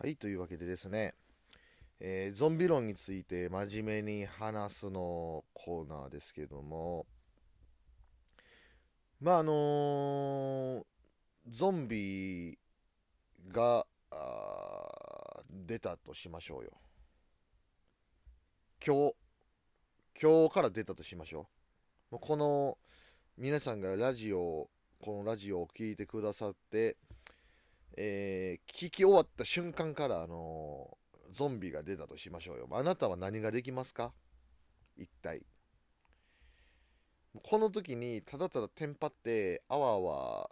はい、というわけでですね、えーゾンビ論について真面目に話すのコーナーですけども、まああのーゾンビが出たとしましょうよ。今日、今日から出たとしましょう。もうこの皆さんがラジオ、このラジオを聞いてくださって、えー聞き終わった瞬間から、あのーゾンビが出たとしましょうよ。あなたは何ができますか？一体。この時にただただテンパってあわあわ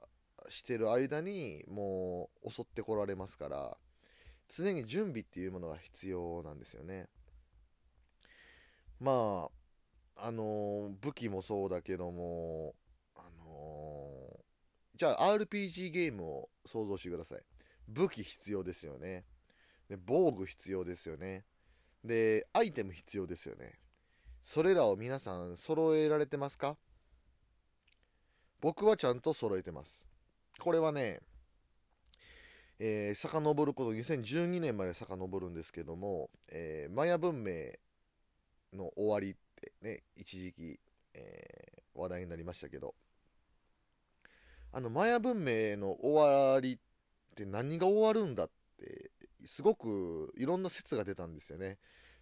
してる間にもう襲ってこられますから常に準備っていうものが必要なんですよね。まああのー武器もそうだけどもじゃあ RPG ゲームを想像してください。武器必要ですよね。で防具必要ですよね。でアイテム必要ですよね。それらを皆さん揃えられてますか？僕はちゃんと揃えてます。これはねえー、遡ること2012年まで遡るんですけども、えーマヤ文明の終わりってね一時期、えー話題になりましたけど。あのマヤ文明の終わりって何が終わるんだってすごくいろんな説が出たんですよね。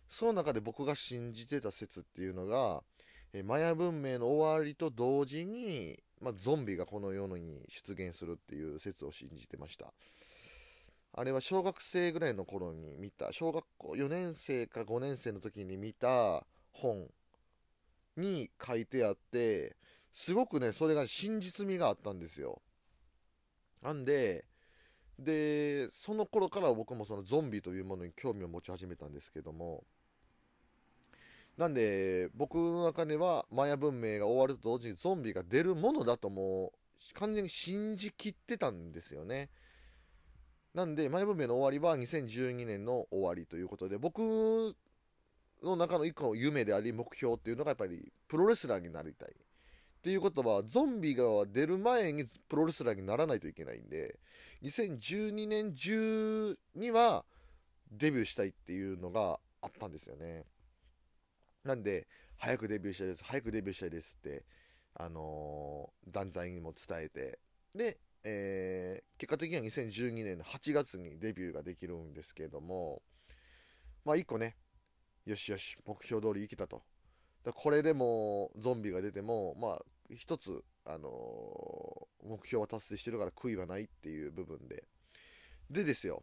その中で僕が信じてた説っていうのが、えマヤ文明の終わりと同時に、まあ、ゾンビがこの世に出現するっていう説を信じてました。あれは小学生ぐらいの頃に見た小学校4年生か5年生の時に見た本に書いてあってすごくねそれが真実味があったんですよ。なんででその頃から僕もそのゾンビというものに興味を持ち始めたんですけども。なんで僕の中ではマヤ文明が終わると同時にゾンビが出るものだともう完全に信じきってたんですよね。なんでマヤ文明の終わりは2012年の終わりということで僕の中の一個の夢であり目標っていうのがやっぱりプロレスラーになりたい。っていうことはゾンビが出る前にプロレスラーにならないといけないんで2012年中にはデビューしたいっていうのがあったんですよね。なんで早くデビューしたいです早くデビューしたいですってあのー団体にも伝えてで、えー結果的には2012年の8月にデビューができるんですけれどもまあ一個ねよしよし目標通り生きたと。これでもゾンビが出てもまあ一つ、あのー目標は達成してるから悔いはないっていう部分で。でですよ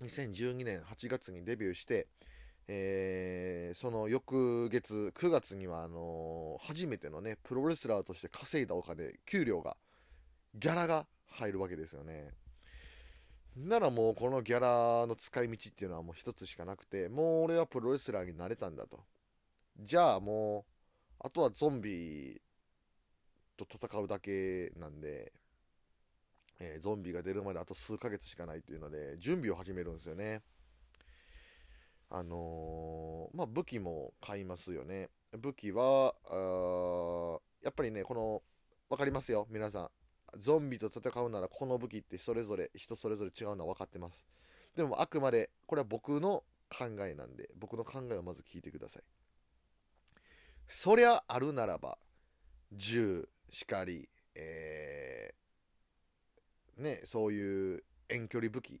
2012年8月にデビューして、えーその翌月9月にはあのー初めてのねプロレスラーとして稼いだお金給料がギャラが入るわけですよね。ならもうこのギャラの使い道っていうのはもう一つしかなくてもう俺はプロレスラーになれたんだと。じゃあもうあとはゾンビと戦うだけなんで、えーゾンビが出るまであと数ヶ月しかないっていうので準備を始めるんですよね。あのーまあ武器も買いますよね。武器はやっぱりねこの分かりますよ皆さん。ゾンビと戦うならこの武器ってそれぞれ人それぞれ違うのは分かってます。でもあくまでこれは僕の考えなんで僕の考えをまず聞いてください。そりゃあるならば銃しかり、えーね、そういう遠距離武器。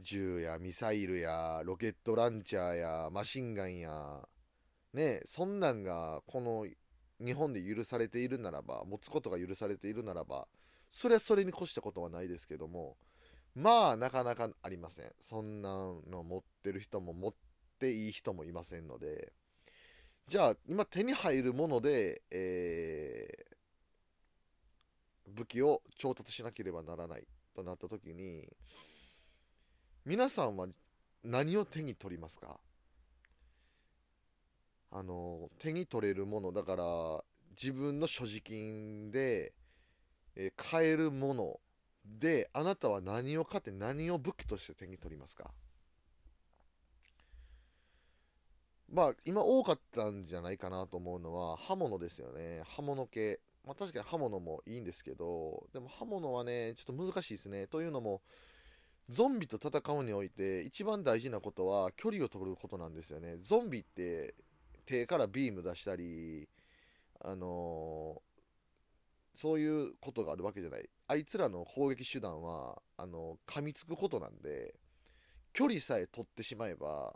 銃やミサイルやロケットランチャーやマシンガンやねそんなんがこの日本で許されているならば持つことが許されているならばそれはそれに越したことはないですけどもまあなかなかありません。そんなの持ってる人も持っていい人もいませんのでじゃあ今手に入るもので、えー武器を調達しなければならないとなった時に皆さんは何を手に取りますか？あの手に取れるものだから自分の所持金で、えー買えるものであなたは何を買って何を武器として手に取りますか？まあ今多かったんじゃないかなと思うのは刃物ですよね。刃物系。まあ確かに刃物もいいんですけどでも刃物はねちょっと難しいですね。というのもゾンビと戦うにおいて一番大事なことは距離を取ることなんですよね。ゾンビって手からビーム出したりあのー、そういうことがあるわけじゃない。あいつらの攻撃手段はあのー、噛みつくことなんで距離さえ取ってしまえば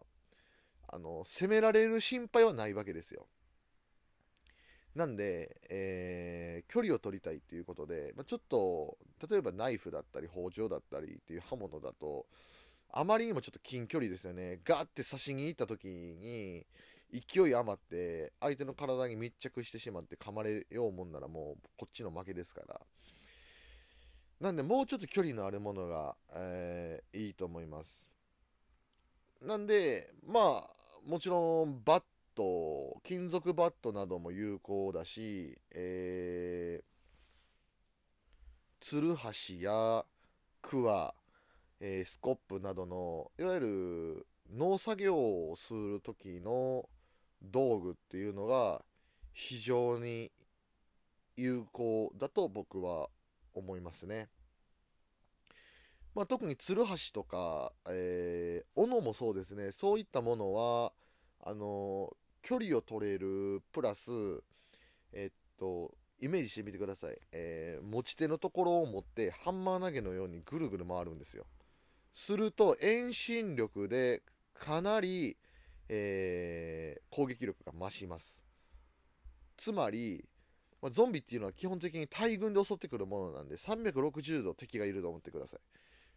あの攻められる心配はないわけですよ。なんで、えー、距離を取りたいっていうことで、まあ、ちょっと例えばナイフだったり包丁だったりっていう刃物だとあまりにもちょっと近距離ですよね。ガーって刺しに行った時に勢い余って相手の体に密着してしまって噛まれようもんならもうこっちの負けですから。なんでもうちょっと距離のあるものが、えー、いいと思います。なんでまあもちろんバット金属バットなども有効だし、えー、ツルハシやクワ、えー、スコップなどのいわゆる農作業をする時の道具っていうのが非常に有効だと僕は思いますね。まあ、特にツルハシとか、えー、斧もそうですねそういったものはあの、距離を取れるプラスえ、っとイメージしてみてください、えー、持ち手のところを持ってハンマー投げのようにぐるぐる回るんですよ。すると遠心力でかなり、えー、攻撃力が増します。つまり、ま、ゾンビっていうのは基本的に大群で襲ってくるものなんで360度敵がいると思ってください。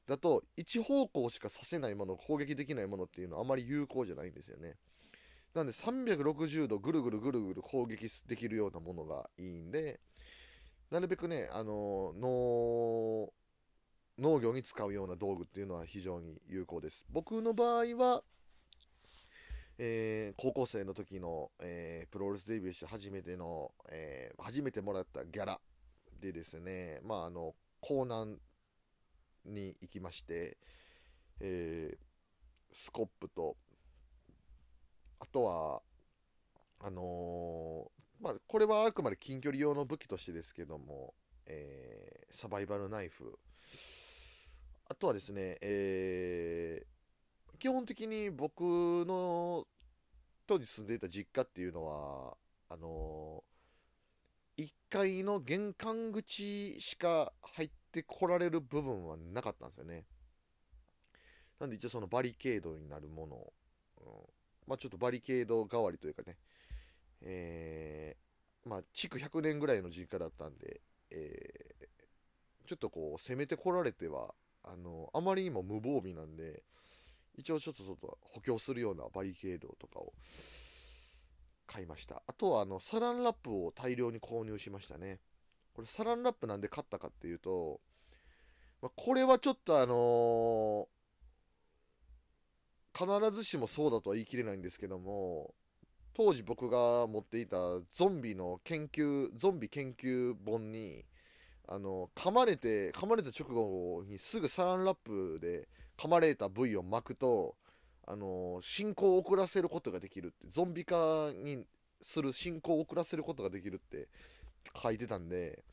だと一方向しかさせないもの攻撃できないものっていうのはあまり有効じゃないんですよね。なんで360度ぐるぐるぐるぐる攻撃できるようなものがいいんでなるべくねあの農農業に使うような道具っていうのは非常に有効です。僕の場合はえー、高校生の時の、えー、プロレスデビューして初めての、えー、初めてもらったギャラでですね、まあ、あの、江南に行きまして、えスコップと、あとは、あのまあ、これはあくまで近距離用の武器としてですけども、えサバイバルナイフ、あとはですね、えー、基本的に僕の当時住んでいた実家っていうのはあの1階の玄関口しか入ってこられる部分はなかったんですよね。なんで一応そのバリケードになるもの、うん、まあちょっとバリケード代わりというかね。えー、まあ築100年ぐらいの実家だったんで、えー、ちょっとこう攻めてこられてはあのあまりにも無防備なんで一応ちょっとちょっと補強するようなバリケードとかを買いました。あとはあのサランラップを大量に購入しましたね。これサランラップなんで買ったかっていうと、まあ、これはちょっとあのー、必ずしもそうだとは言い切れないんですけども当時僕が持っていたゾンビの研究ゾンビ研究本にあの噛まれて噛まれた直後にすぐサランラップで噛まれた部位を巻くと、あの進行を遅らせることができるってゾンビ化にする進行を遅らせることができるって書いてたんで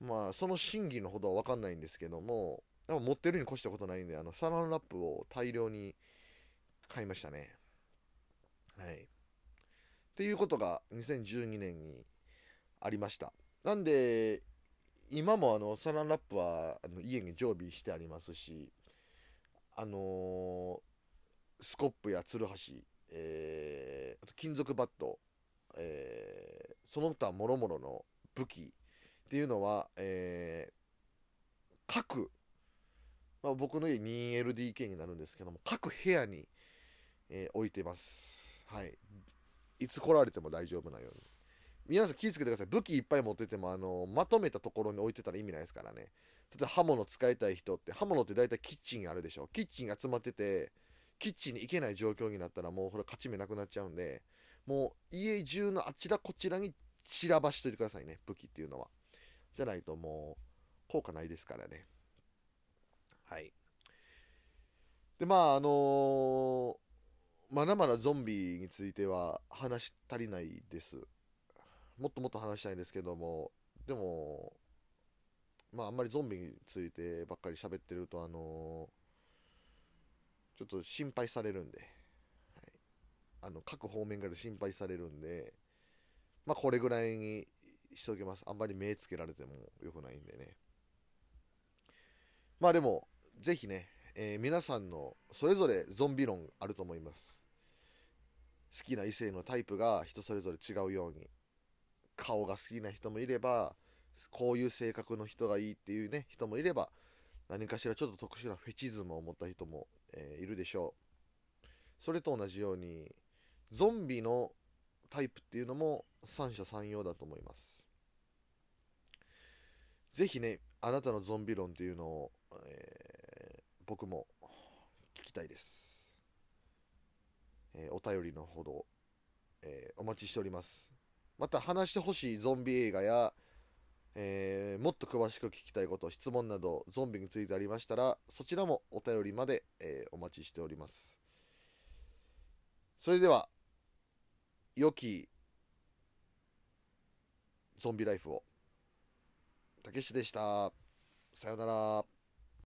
まあその真偽のほどは分かんないんですけども持ってるに越したことないんであのサランラップを大量に買いましたね。はい。っていうことが2012年にありました。なんで今もあのサランラップはあの家に常備してありますしあのー、スコップやツルハシ、えー、あと金属バット、えー、その他もろもろの武器っていうのは、えー、各、まあ、僕の家 2LDK になるんですけども各部屋に、えー、置いてます。はい。いつ来られても大丈夫なように。皆さん気をつけてください。武器いっぱい持っててもあのまとめたところに置いてたら意味ないですからね。例えば刃物使いたい人って刃物って大体キッチンあるでしょ。キッチンが集まっててキッチンに行けない状況になったらもうこれ勝ち目なくなっちゃうんでもう家中のあちらこちらに散らばしといてくださいね。武器っていうのは。じゃないともう効果ないですからね。はい。でまああのー、まだまだゾンビについては話足りないです。もっともっと話したいんですけども。でもまああんまりゾンビについてばっかり喋ってるとあのちょっと心配されるんで、はい、あの各方面から心配されるんで。まあこれぐらいにしておきます。あんまり目つけられても良くないんでね。まあでもぜひね、えー、皆さんのそれぞれゾンビ論あると思います。好きな異性のタイプが人それぞれ違うように顔が好きな人もいればこういう性格の人がいいっていうね人もいれば何かしらちょっと特殊なフェチズムを持った人も、えー、いるでしょう。それと同じようにゾンビのタイプっていうのも三者三様だと思います。ぜひねあなたのゾンビ論っていうのを、えー、僕も聞きたいです、えー、お便りのほど、えー、お待ちしておりますまた話してほしいゾンビ映画や、えー、もっと詳しく聞きたいこと、質問など、ゾンビについてありましたら、そちらもお便りまで、えー、お待ちしております。それでは、良きゾンビライフを。たけしでした。さよなら。